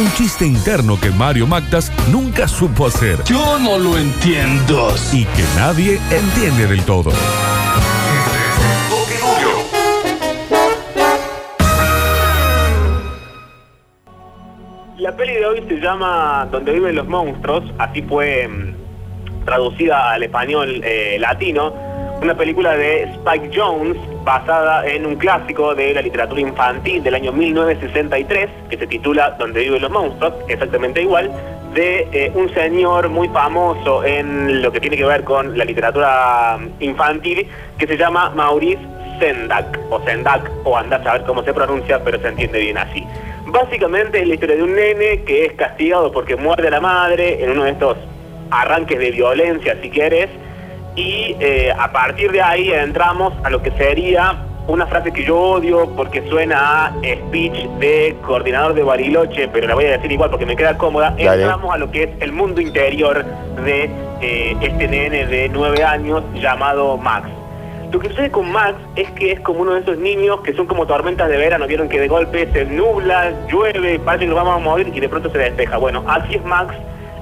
un chiste interno que Mario Magdas nunca supo hacer Yo no lo entiendo. y que nadie entiende del todo. La peli de hoy se llama Donde viven los monstruos, así fue mm, traducida al español eh, latino, una película de Spike Jones basada en un clásico de la literatura infantil del año 1963 que se titula Donde viven los monstruos, exactamente igual, de eh, un señor muy famoso en lo que tiene que ver con la literatura mm, infantil que se llama Maurice Sendak, o Sendak, o andás a ver cómo se pronuncia, pero se entiende bien así. Básicamente es la historia de un nene que es castigado porque muerde a la madre en uno de estos arranques de violencia, si quieres, y eh, a partir de ahí entramos a lo que sería una frase que yo odio porque suena a speech de coordinador de Bariloche, pero la voy a decir igual porque me queda cómoda. Dale. Entramos a lo que es el mundo interior de eh, este nene de nueve años llamado Max. Lo que sucede con Max es que es como uno de esos niños que son como tormentas de verano, vieron que de golpe se nubla, llueve, parece que nos vamos a morir y de pronto se despeja. Bueno, así es Max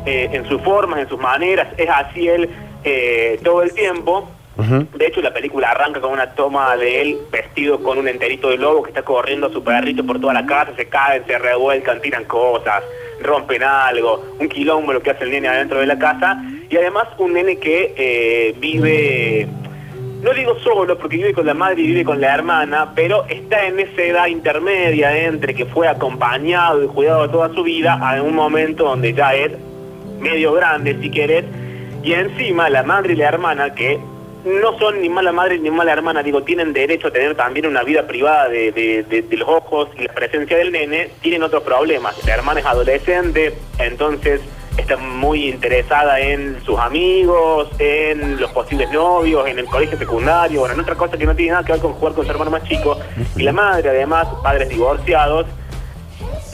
eh, en sus formas, en sus maneras, es así él eh, todo el tiempo. De hecho, la película arranca con una toma de él vestido con un enterito de lobo que está corriendo a su perrito por toda la casa, se caen, se revuelcan, tiran cosas, rompen algo, un quilombo lo que hace el nene adentro de la casa y además un nene que eh, vive no digo solo porque vive con la madre y vive con la hermana, pero está en esa edad intermedia entre que fue acompañado y cuidado toda su vida a un momento donde ya es medio grande, si querés, y encima la madre y la hermana, que no son ni mala madre ni mala hermana, digo, tienen derecho a tener también una vida privada de, de- de- los ojos y la presencia del nene, tienen otros problemas. La hermana es adolescente, entonces está muy interesada en sus amigos, en los posibles novios, en el colegio secundario, bueno, en otra cosa que no tiene nada que ver con jugar con su hermano más chico. Y la madre, además, padres divorciados,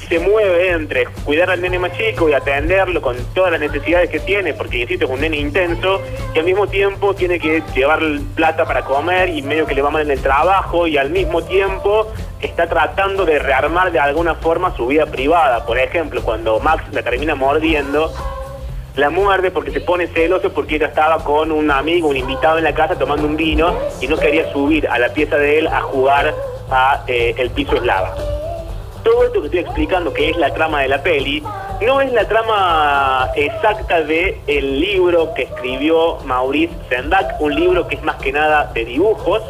se mueve entre cuidar al nene más chico y atenderlo con todas las necesidades que tiene, porque insisto, es un nene intenso, y al mismo tiempo tiene que llevar plata para comer y medio que le va mal en el trabajo, y al mismo tiempo está tratando de rearmar de alguna forma su vida privada. Por ejemplo, cuando Max la termina mordiendo, la muerde porque se pone celoso porque ella estaba con un amigo, un invitado en la casa tomando un vino y no quería subir a la pieza de él a jugar a eh, el piso es lava todo esto que estoy explicando, que es la trama de la peli, no es la trama exacta de el libro que escribió Maurice Sendak, un libro que es más que nada de dibujos,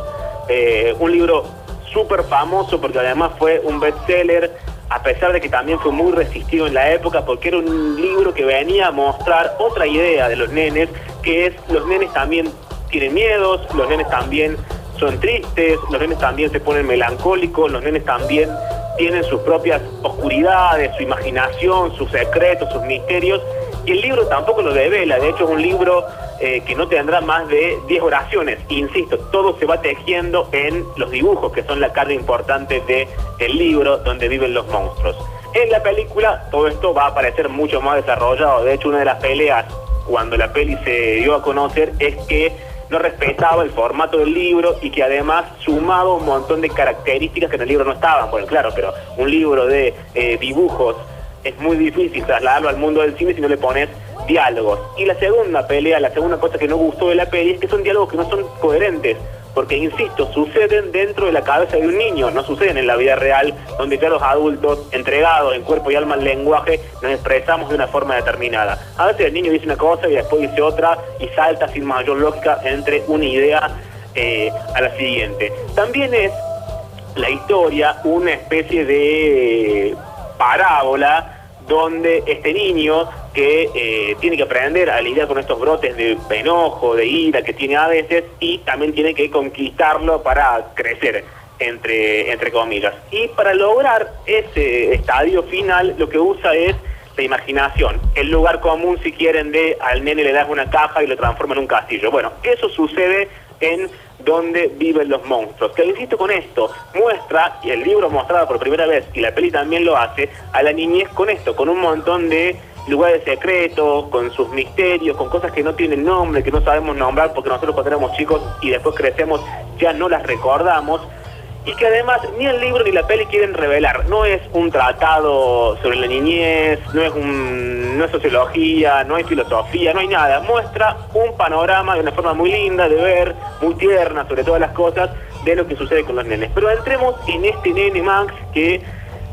eh, un libro súper famoso porque además fue un bestseller, a pesar de que también fue muy resistido en la época, porque era un libro que venía a mostrar otra idea de los nenes, que es los nenes también tienen miedos, los nenes también son tristes, los nenes también se ponen melancólicos, los nenes también tienen sus propias oscuridades, su imaginación, sus secretos, sus misterios, y el libro tampoco lo devela, de hecho es un libro eh, que no tendrá más de 10 oraciones, insisto, todo se va tejiendo en los dibujos, que son la carga importante del el libro donde viven los monstruos. En la película todo esto va a aparecer mucho más desarrollado, de hecho una de las peleas cuando la peli se dio a conocer es que no respetaba el formato del libro y que además sumaba un montón de características que en el libro no estaban. Bueno, claro, pero un libro de eh, dibujos es muy difícil trasladarlo al mundo del cine si no le pones diálogos. Y la segunda pelea, la segunda cosa que no gustó de la peli es que son diálogos que no son coherentes. Porque, insisto, suceden dentro de la cabeza de un niño, no suceden en la vida real, donde ya los adultos, entregados en cuerpo y alma al lenguaje, nos expresamos de una forma determinada. A veces el niño dice una cosa y después dice otra y salta sin mayor lógica entre una idea eh, a la siguiente. También es la historia una especie de parábola donde este niño que eh, tiene que aprender a lidiar con estos brotes de enojo, de ira que tiene a veces y también tiene que conquistarlo para crecer. entre, entre comillas. Y para lograr ese estadio final, lo que usa es la imaginación. El lugar común, si quieren, de al nene le das una caja y lo transforma en un castillo. Bueno, eso sucede en donde viven los monstruos. Que insisto con esto, muestra, y el libro mostrado por primera vez, y la peli también lo hace, a la niñez con esto, con un montón de lugares secretos, con sus misterios, con cosas que no tienen nombre, que no sabemos nombrar porque nosotros cuando éramos chicos y después crecemos ya no las recordamos y que además ni el libro ni la peli quieren revelar. No es un tratado sobre la niñez, no es, un, no es sociología, no hay filosofía, no hay nada. Muestra un panorama de una forma muy linda de ver, muy tierna sobre todas las cosas, de lo que sucede con los nenes. Pero entremos en este nene Max que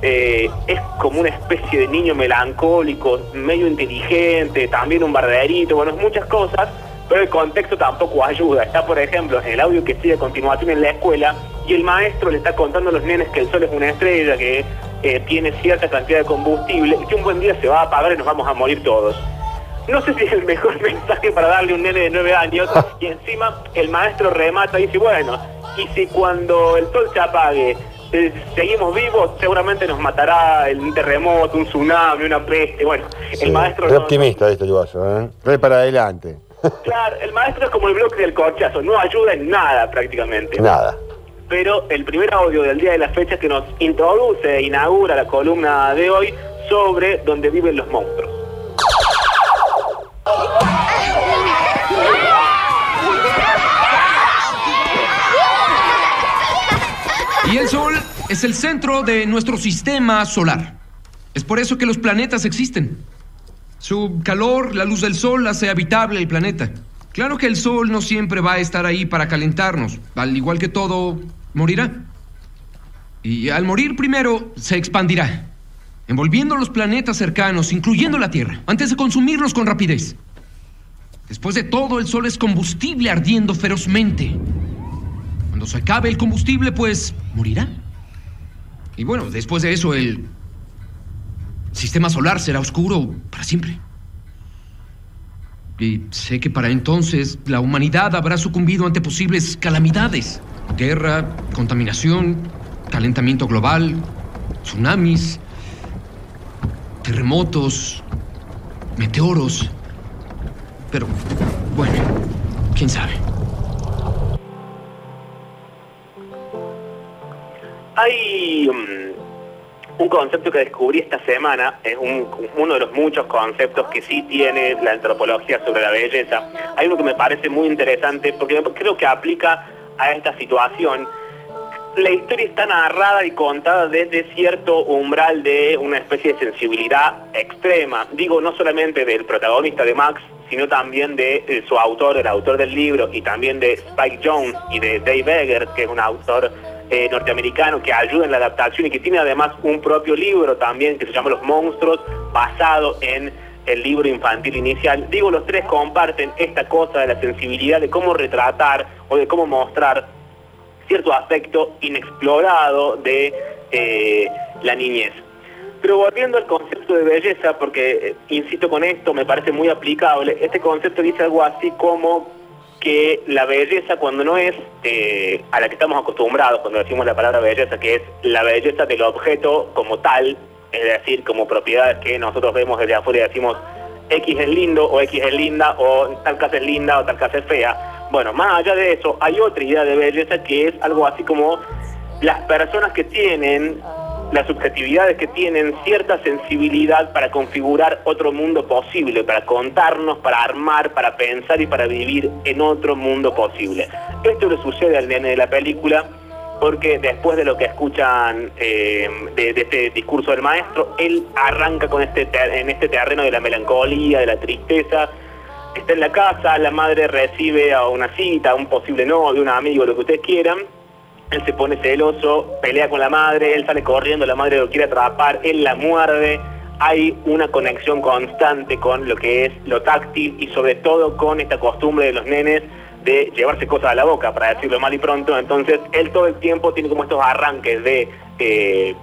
eh, es como una especie de niño melancólico, medio inteligente, también un barderito, bueno, muchas cosas, pero el contexto tampoco ayuda. Está, por ejemplo, en el audio que sigue a continuación en la escuela y el maestro le está contando a los nenes que el sol es una estrella, que eh, tiene cierta cantidad de combustible y que un buen día se va a apagar y nos vamos a morir todos. No sé si es el mejor mensaje para darle a un nene de nueve años y encima el maestro remata y dice, bueno, y si cuando el sol se apague eh, seguimos vivos, seguramente nos matará el terremoto, un tsunami, una peste. Bueno, el maestro. Es optimista esto, ¿eh? Re para adelante. Claro, el maestro es como el bloque del corchazo, no ayuda en nada prácticamente. Nada. Pero el primer audio del día de la fecha que nos introduce e inaugura la columna de hoy sobre donde viven los monstruos. Y el Sol es el centro de nuestro sistema solar. Es por eso que los planetas existen. Su calor, la luz del Sol, hace habitable el planeta. Claro que el Sol no siempre va a estar ahí para calentarnos. Al igual que todo, morirá. Y al morir primero, se expandirá, envolviendo los planetas cercanos, incluyendo la Tierra, antes de consumirlos con rapidez. Después de todo, el Sol es combustible ardiendo ferozmente. Cuando se acabe el combustible, pues morirá. Y bueno, después de eso, el sistema solar será oscuro para siempre. Y sé que para entonces la humanidad habrá sucumbido ante posibles calamidades. Guerra, contaminación, calentamiento global, tsunamis, terremotos, meteoros. Pero, bueno, quién sabe. Hay um, un concepto que descubrí esta semana, es uno de los muchos conceptos que sí tiene la antropología sobre la belleza. Hay uno que me parece muy interesante porque creo que aplica a esta situación. La historia está narrada y contada desde cierto umbral de una especie de sensibilidad extrema. Digo, no solamente del protagonista de Max, sino también de, su autor, el autor del libro, y también de Spike Jones y de Dave Eggers, que es un autor eh, norteamericano que ayuda en la adaptación y que tiene además un propio libro también que se llama Los Monstruos, basado en el libro infantil inicial. Digo, los tres comparten esta cosa de la sensibilidad de cómo retratar o de cómo mostrar cierto aspecto inexplorado de eh, la niñez. Pero volviendo al concepto de belleza, porque eh, insisto con esto, me parece muy aplicable, este concepto dice algo así como que la belleza cuando no es eh, a la que estamos acostumbrados cuando decimos la palabra belleza, que es la belleza del objeto como tal, es decir, como propiedades que nosotros vemos desde afuera y decimos X es lindo o X es linda o tal casa es linda o tal casa es fea. Bueno, más allá de eso, hay otra idea de belleza que es algo así como las personas que tienen las subjetividades que tienen cierta sensibilidad para configurar otro mundo posible, para contarnos, para armar, para pensar y para vivir en otro mundo posible. Esto le sucede al nene de la película porque después de lo que escuchan eh, de, este discurso del maestro, él arranca con este en este terreno de la melancolía, de la tristeza. Está en la casa, la madre recibe a una cita, a un posible novio, un amigo, lo que ustedes quieran él se pone celoso, pelea con la madre, él sale corriendo, la madre lo quiere atrapar, él la muerde. Hay una conexión constante con lo que es lo táctil y sobre todo con esta costumbre de los nenes de llevarse cosas a la boca, para decirlo mal y pronto. Entonces, él todo el tiempo tiene como estos arranques de eh,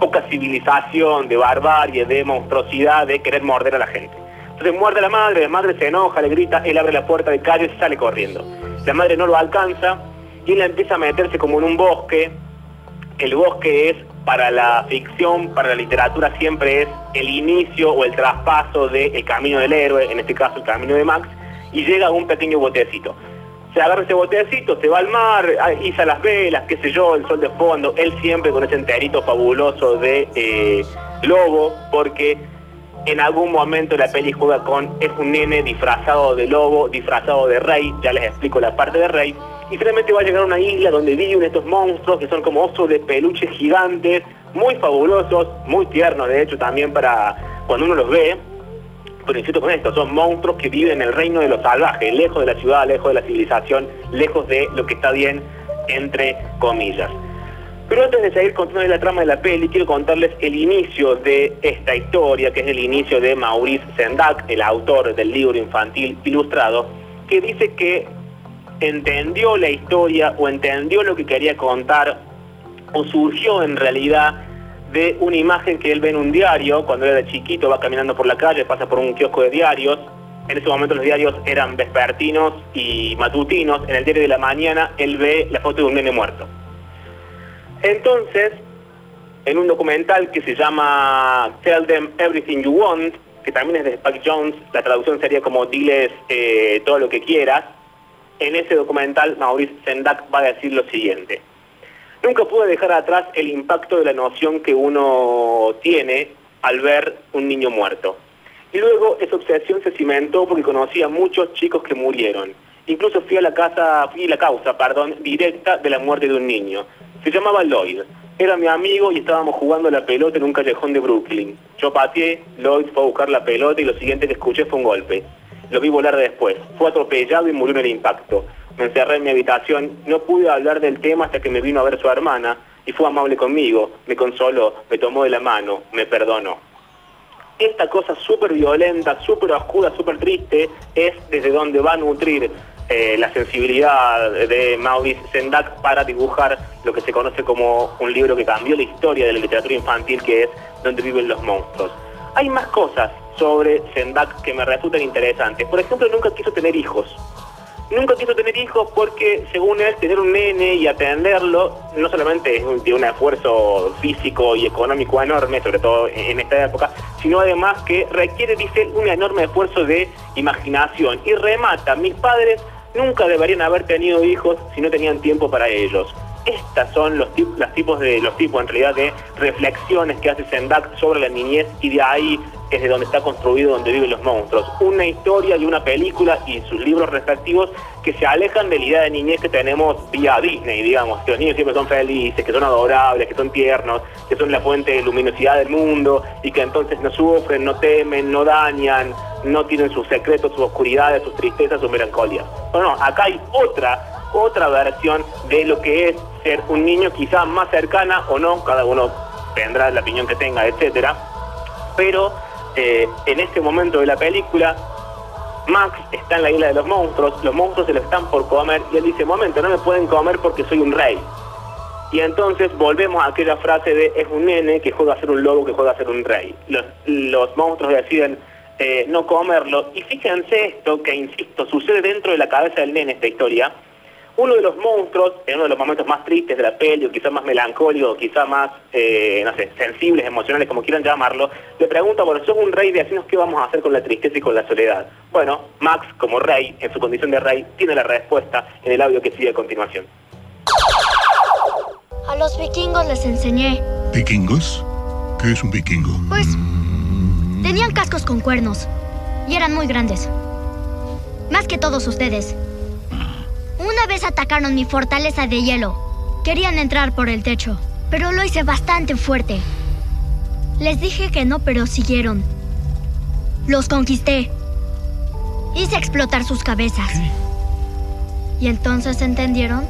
poca civilización, de barbarie, de monstruosidad, de querer morder a la gente. Entonces muerde a la madre, la madre se enoja, le grita, él abre la puerta de calle y sale corriendo. La madre no lo alcanza, y él empieza a meterse como en un bosque el bosque es para la ficción, para la literatura siempre es el inicio o el traspaso del camino del héroe, en este caso el camino de Max, y llega a un pequeño botecito. Se agarra ese botecito, se va al mar, ah, iza las velas, qué sé yo, el sol de fondo, él siempre con ese enterito fabuloso de eh, lobo, porque en algún momento la peli juega con, es un nene disfrazado de lobo, disfrazado de rey, ya les explico la parte de rey, y finalmente va a llegar a una isla donde viven estos monstruos que son como osos de peluche gigantes, muy fabulosos, muy tiernos de hecho también para cuando uno los ve, pero insisto con esto, son monstruos que viven en el reino de los salvajes, lejos de la ciudad, lejos de la civilización, lejos de lo que está bien, entre comillas. Pero antes de seguir contando la trama de la peli, quiero contarles el inicio de esta historia, que es el inicio de Maurice Sendak, el autor del libro infantil ilustrado, que dice que entendió la historia o entendió lo que quería contar o surgió en realidad de una imagen que él ve en un diario, cuando era chiquito, va caminando por la calle, pasa por un kiosco de diarios, en ese momento los diarios eran vespertinos y matutinos, en el diario de la mañana él ve la foto de un nene muerto. Entonces, en un documental que se llama Tell Them Everything You Want, que también es de Spike Jones, la traducción sería como diles eh, todo lo que quieras, en ese documental Maurice Sendak va a decir lo siguiente. Nunca pude dejar atrás el impacto de la noción que uno tiene al ver un niño muerto. Y luego esa obsesión se cimentó porque conocí a muchos chicos que murieron. Incluso fui a la casa, fui a la causa, perdón, directa de la muerte de un niño. Se llamaba Lloyd. Era mi amigo y estábamos jugando la pelota en un callejón de Brooklyn. Yo pateé, Lloyd fue a buscar la pelota y lo siguiente que escuché fue un golpe. Lo vi volar después. Fue atropellado y murió en el impacto. Me encerré en mi habitación, no pude hablar del tema hasta que me vino a ver su hermana y fue amable conmigo, me consoló, me tomó de la mano, me perdonó. Esta cosa súper violenta, súper oscura, súper triste, es desde donde va a nutrir eh, la sensibilidad de Maurice Sendak para dibujar lo que se conoce como un libro que cambió la historia de la literatura infantil, que es Donde viven los monstruos. Hay más cosas sobre Sendak que me resultan interesantes. Por ejemplo, nunca quiso tener hijos. Nunca quiso tener hijos porque, según él, tener un nene y atenderlo no solamente es un, un esfuerzo físico y económico enorme, sobre todo en esta época, sino además que requiere, dice un enorme esfuerzo de imaginación. Y remata, mis padres nunca deberían haber tenido hijos si no tenían tiempo para ellos. Estas son los, tipos de los tipos en realidad de reflexiones que hace Sendak sobre la niñez y de ahí es de donde está construido donde viven los monstruos. Una historia y una película y sus libros respectivos que se alejan de la idea de niñez que tenemos vía Disney, digamos, que los niños siempre son felices, que son adorables, que son tiernos, que son la fuente de luminosidad del mundo y que entonces no sufren, no temen, no dañan, no tienen sus secretos, sus oscuridades, sus tristezas, sus melancolías. No, no, acá hay otra otra versión de lo que es ser un niño quizás más cercana o no, cada uno tendrá la opinión que tenga, etcétera. Pero eh, en este momento de la película, Max está en la isla de los monstruos, los monstruos se lo están por comer y él dice, momento, no me pueden comer porque soy un rey. Y entonces volvemos a aquella frase de es un nene que juega a ser un lobo, que juega a ser un rey. Los, los monstruos deciden eh, no comerlo. Y fíjense esto que, insisto, sucede dentro de la cabeza del nene esta historia, uno de los monstruos, en uno de los momentos más tristes de la peli, o quizás más melancólico, quizás más, eh, no sé, sensibles, emocionales, como quieran llamarlo, le pregunta, bueno, sos un rey, de decinos qué vamos a hacer con la tristeza y con la soledad. Bueno, Max, como rey, en su condición de rey, tiene la respuesta en el audio que sigue a continuación. A los vikingos les enseñé. ¿Vikingos? ¿Qué es un vikingo? Pues tenían cascos con cuernos y eran muy grandes. Más que todos ustedes. Una vez atacaron mi fortaleza de hielo. Querían entrar por el techo, pero lo hice bastante fuerte. Les dije que no, pero siguieron. Los conquisté. Hice explotar sus cabezas. Y entonces entendieron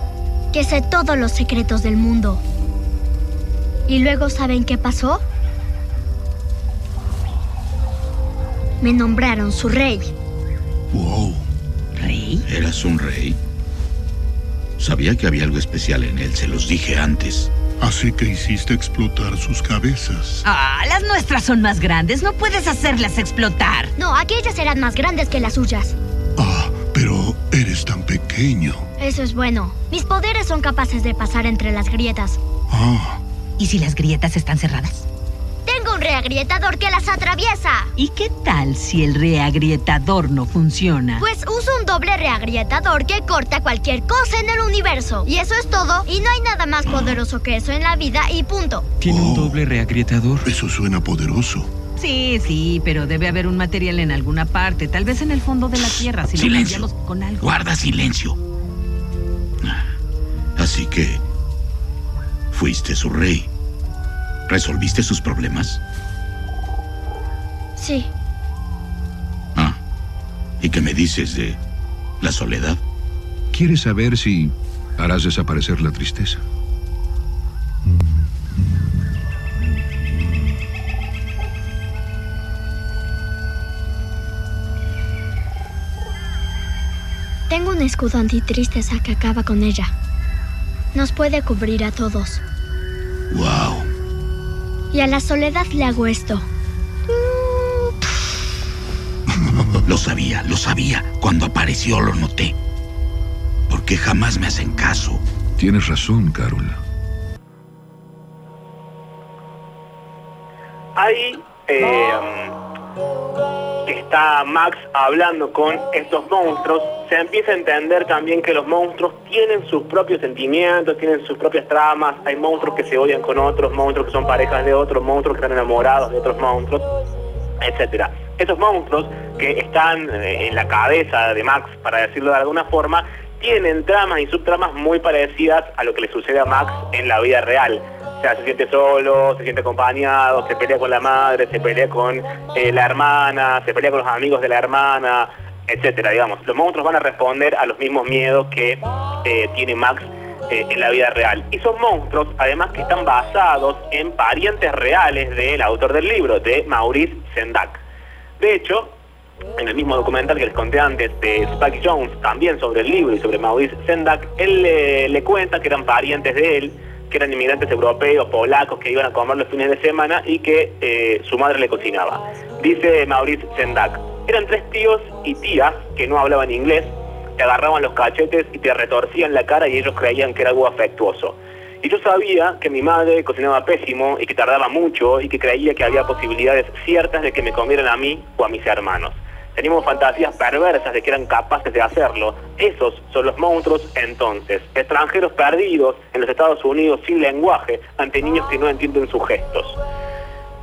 que sé todos los secretos del mundo. ¿Y luego saben qué pasó? Me nombraron su rey. Wow. ¿Rey? ¿Eras un rey? Sabía que había algo especial en él, se los dije antes. Así que hiciste explotar sus cabezas. Ah, las nuestras son más grandes. No puedes hacerlas explotar. No, aquellas eran más grandes que las suyas. Ah, pero eres tan pequeño. Eso es bueno. Mis poderes son capaces de pasar entre las grietas. Ah. ¿Y si las grietas están cerradas? Un reagrietador que las atraviesa. ¿Y qué tal si el reagrietador no funciona? Pues uso un doble reagrietador que corta cualquier cosa en el universo. Y eso es todo. Y no hay nada más poderoso que eso en la vida y punto. ¿Tiene un doble reagrietador? Eso suena poderoso. Sí, sí, pero debe haber un material en alguna parte, tal vez en el fondo de la Tierra, si silencio. lo cambiamos con algo. Guarda silencio. Así que fuiste su rey. ¿Resolviste sus problemas? Sí. Ah. ¿Y qué me dices de la soledad? ¿Quieres saber si harás desaparecer la tristeza? Tengo un escudo antitristeza que acaba con ella. Nos puede cubrir a todos. ¡Wow! Y a la soledad le hago esto. Lo sabía, lo sabía. Cuando apareció lo noté. ¿Por qué jamás me hacen caso? Tienes razón, Carol. Ahí eh, que está Max hablando con estos monstruos, se empieza a entender también que los monstruos tienen sus propios sentimientos, tienen sus propias tramas, hay monstruos que se odian con otros, monstruos que son parejas de otros, monstruos que están enamorados de otros monstruos, etcétera. Esos monstruos que están eh, en la cabeza de Max, para decirlo de alguna forma, tienen tramas y subtramas muy parecidas a lo que le sucede a Max en la vida real. O sea, se siente solo, se siente acompañado, se pelea con la madre, se pelea con eh, la hermana, se pelea con los amigos de la hermana, etcétera, digamos. Los monstruos van a responder a los mismos miedos que eh, tiene Max eh, en la vida real. Y son monstruos, además, que están basados en parientes reales del autor del libro, de Maurice Sendak. De hecho, en el mismo documental que les conté antes de Spike Jones, también sobre el libro y sobre Maurice Sendak, él le, le cuenta que eran parientes de él, que eran inmigrantes europeos, polacos, que iban a comer los fines de semana y que eh, su madre le cocinaba. Dice Maurice Sendak, eran tres tíos y tías que no hablaban inglés, te agarraban los cachetes y te retorcían la cara y ellos creían que era algo afectuoso. Y yo sabía que mi madre cocinaba pésimo y que tardaba mucho y que creía que había posibilidades ciertas de que me comieran a mí o a mis hermanos. Teníamos fantasías perversas de que eran capaces de hacerlo. Esos son los monstruos entonces, extranjeros perdidos en los Estados Unidos sin lenguaje ante niños que no entienden sus gestos.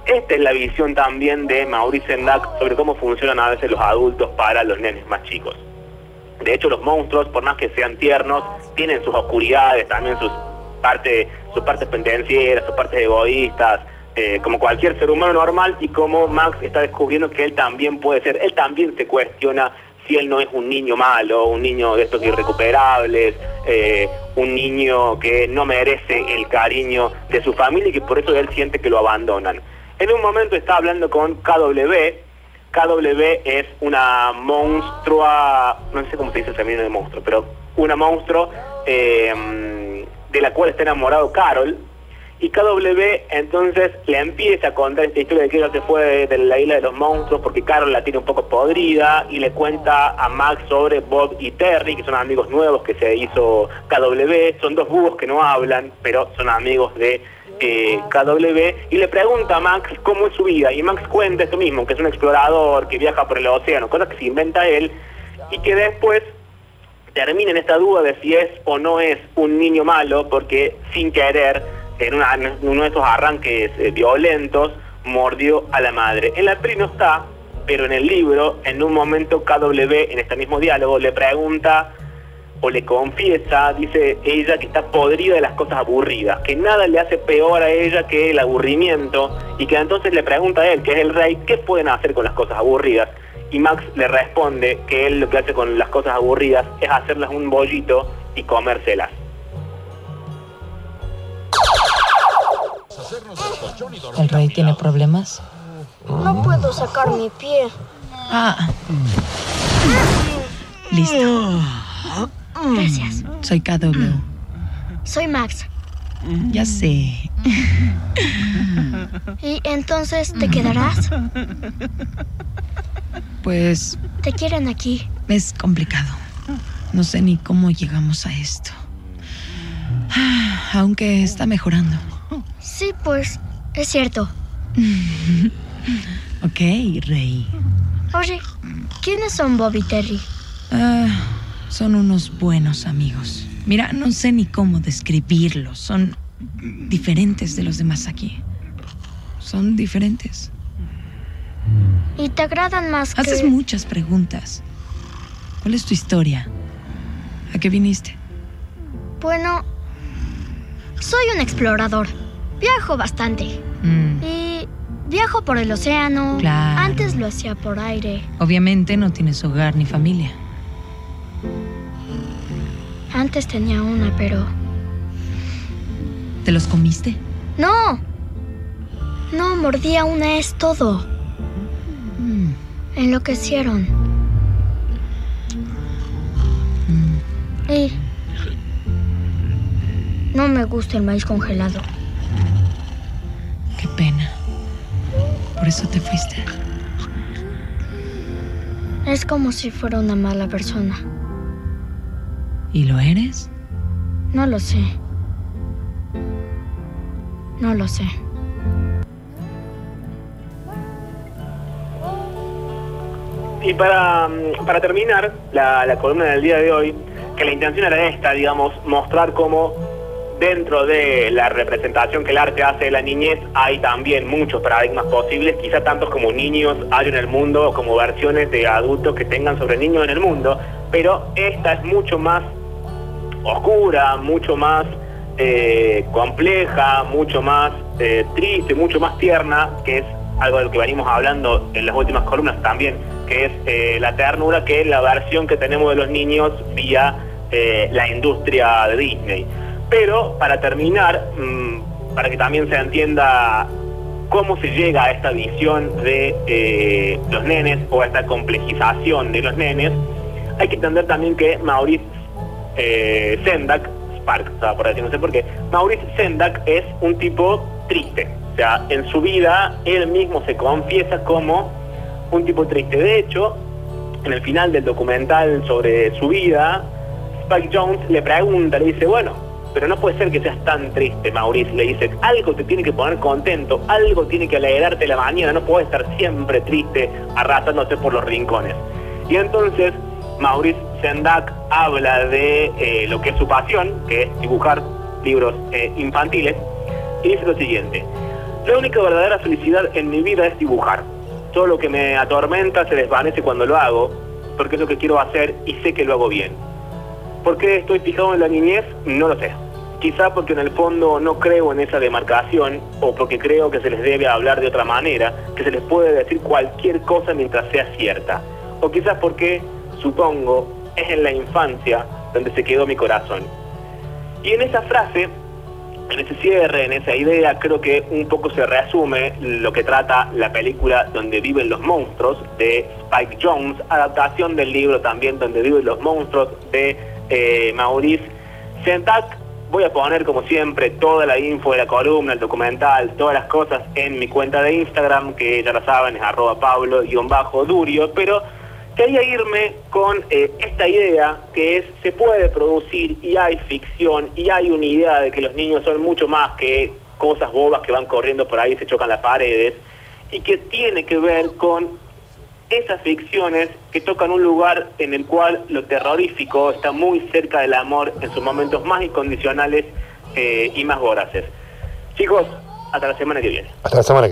Esta es la visión también de Maurice Sendak sobre cómo funcionan a veces los adultos para los nenes más chicos. De hecho, los monstruos, por más que sean tiernos, tienen sus oscuridades, también sus partes, sus partes pendencieras, sus partes egoístas, eh, como cualquier ser humano normal y como Max está descubriendo que él también puede ser, él también se cuestiona si él no es un niño malo, un niño de estos irrecuperables, eh, un niño que no merece el cariño de su familia y que por eso él siente que lo abandonan. En un momento está hablando con KW, KW es una monstrua, no sé cómo se dice el femenino de monstruo, pero una monstruo eh, de la cual está enamorado Carol, y KW entonces le empieza a contar esta historia de que ella se fue de la isla de los monstruos porque Carol la tiene un poco podrida y le cuenta a Max sobre Bob y Terry, que son amigos nuevos que se hizo KW, son dos búhos que no hablan, pero son amigos de KW, y le pregunta a Max cómo es su vida, y Max cuenta esto mismo, que es un explorador, que viaja por el océano, cosas que se inventa él, y que después termina en esta duda de si es o no es un niño malo, porque sin querer en uno de esos arranques eh, violentos, mordió a la madre. En la peli no está, pero en el libro, en un momento KW, en este mismo diálogo, le pregunta o le confiesa, dice ella que está podrida de las cosas aburridas, que nada le hace peor a ella que el aburrimiento, y que entonces le pregunta a él, que es el rey, ¿qué pueden hacer con las cosas aburridas? Y Max le responde que él lo que hace con las cosas aburridas es hacerlas un bollito y comérselas. ¿El rey tiene problemas? No puedo sacar mi pie. Ah. Listo. Gracias. Soy KW. Soy Max. Ya sé. ¿Y entonces te quedarás? Pues Te quieren aquí. es complicado. No sé ni cómo llegamos a esto. Ah, Aunque está mejorando. Sí, pues, es cierto. Ok, Rey. Oye, ¿quiénes son Bob y Terry? Ah, son unos buenos amigos. Mira, no sé ni cómo describirlos. Son diferentes de los demás aquí. Son diferentes. ¿Y te agradan más que...? Haces muchas preguntas. ¿Cuál es tu historia? ¿A qué viniste? Bueno, soy un explorador. Viajo bastante. Mm, Y viajo por el océano. Claro. Antes lo hacía por aire. obviamente no tienes hogar ni familia. Antes tenía una, pero... ¿Te los comiste? ¡No! No, mordía una es todo. Mm, Enloquecieron. mm. Y... No me gusta el maíz congelado. Qué pena. Por eso te fuiste. Es como si fuera una mala persona. ¿Y lo eres? No lo sé. No lo sé. Y para, para terminar la, la columna del día de hoy, que la intención era esta, digamos, mostrar cómo dentro de la representación que el arte hace de la niñez hay también muchos paradigmas posibles, quizá tantos como niños hay en el mundo o como versiones de adultos que tengan sobre niños en el mundo, pero esta es mucho más oscura, mucho más eh, compleja, mucho más eh, triste, mucho más tierna, que es algo de lo que venimos hablando en las últimas columnas también, que es eh, la ternura, que es la versión que tenemos de los niños vía la industria de Disney. Pero para terminar, mm, para que también se entienda cómo se llega a esta visión de los nenes o a esta complejización de los nenes, hay que entender también que Maurice eh, Sendak, Spark, estaba por decir, no sé por qué, Maurice Sendak es un tipo triste. O sea, en su vida él mismo se confiesa como un tipo triste. De hecho, en el final del documental sobre su vida, Spike Jones le pregunta, le dice, bueno, pero no puede ser que seas tan triste, Maurice. Le dice, algo te tiene que poner contento, algo tiene que alegrarte la mañana, no puedes estar siempre triste, arrastrándote por los rincones. Y entonces Maurice Sendak habla de eh, lo que es su pasión, que es dibujar libros eh, infantiles, y dice lo siguiente, la única verdadera felicidad en mi vida es dibujar. Todo lo que me atormenta se desvanece cuando lo hago, porque es lo que quiero hacer y sé que lo hago bien. ¿Por qué estoy fijado en la niñez? No lo sé. Quizá porque en el fondo no creo en esa demarcación o porque creo que se les debe hablar de otra manera, que se les puede decir cualquier cosa mientras sea cierta. O quizás porque, supongo, es en la infancia donde se quedó mi corazón. Y en esa frase, en ese cierre, en esa idea, creo que un poco se resume lo que trata la película Donde viven los monstruos de Spike Jones, adaptación del libro también Donde viven los monstruos de eh, Maurice Sendak. Voy a poner como siempre toda la info de la columna, el documental, todas las cosas en mi cuenta de Instagram, que ya lo saben, es arroba pablo-durio, pero quería irme con eh, esta idea que es, se puede producir y hay ficción y hay una idea de que los niños son mucho más que cosas bobas que van corriendo por ahí y se chocan las paredes, y que tiene que ver con esas ficciones que tocan un lugar en el cual lo terrorífico está muy cerca del amor en sus momentos más incondicionales eh, y más voraces. Chicos, hasta la semana que viene. Hasta la semana que viene.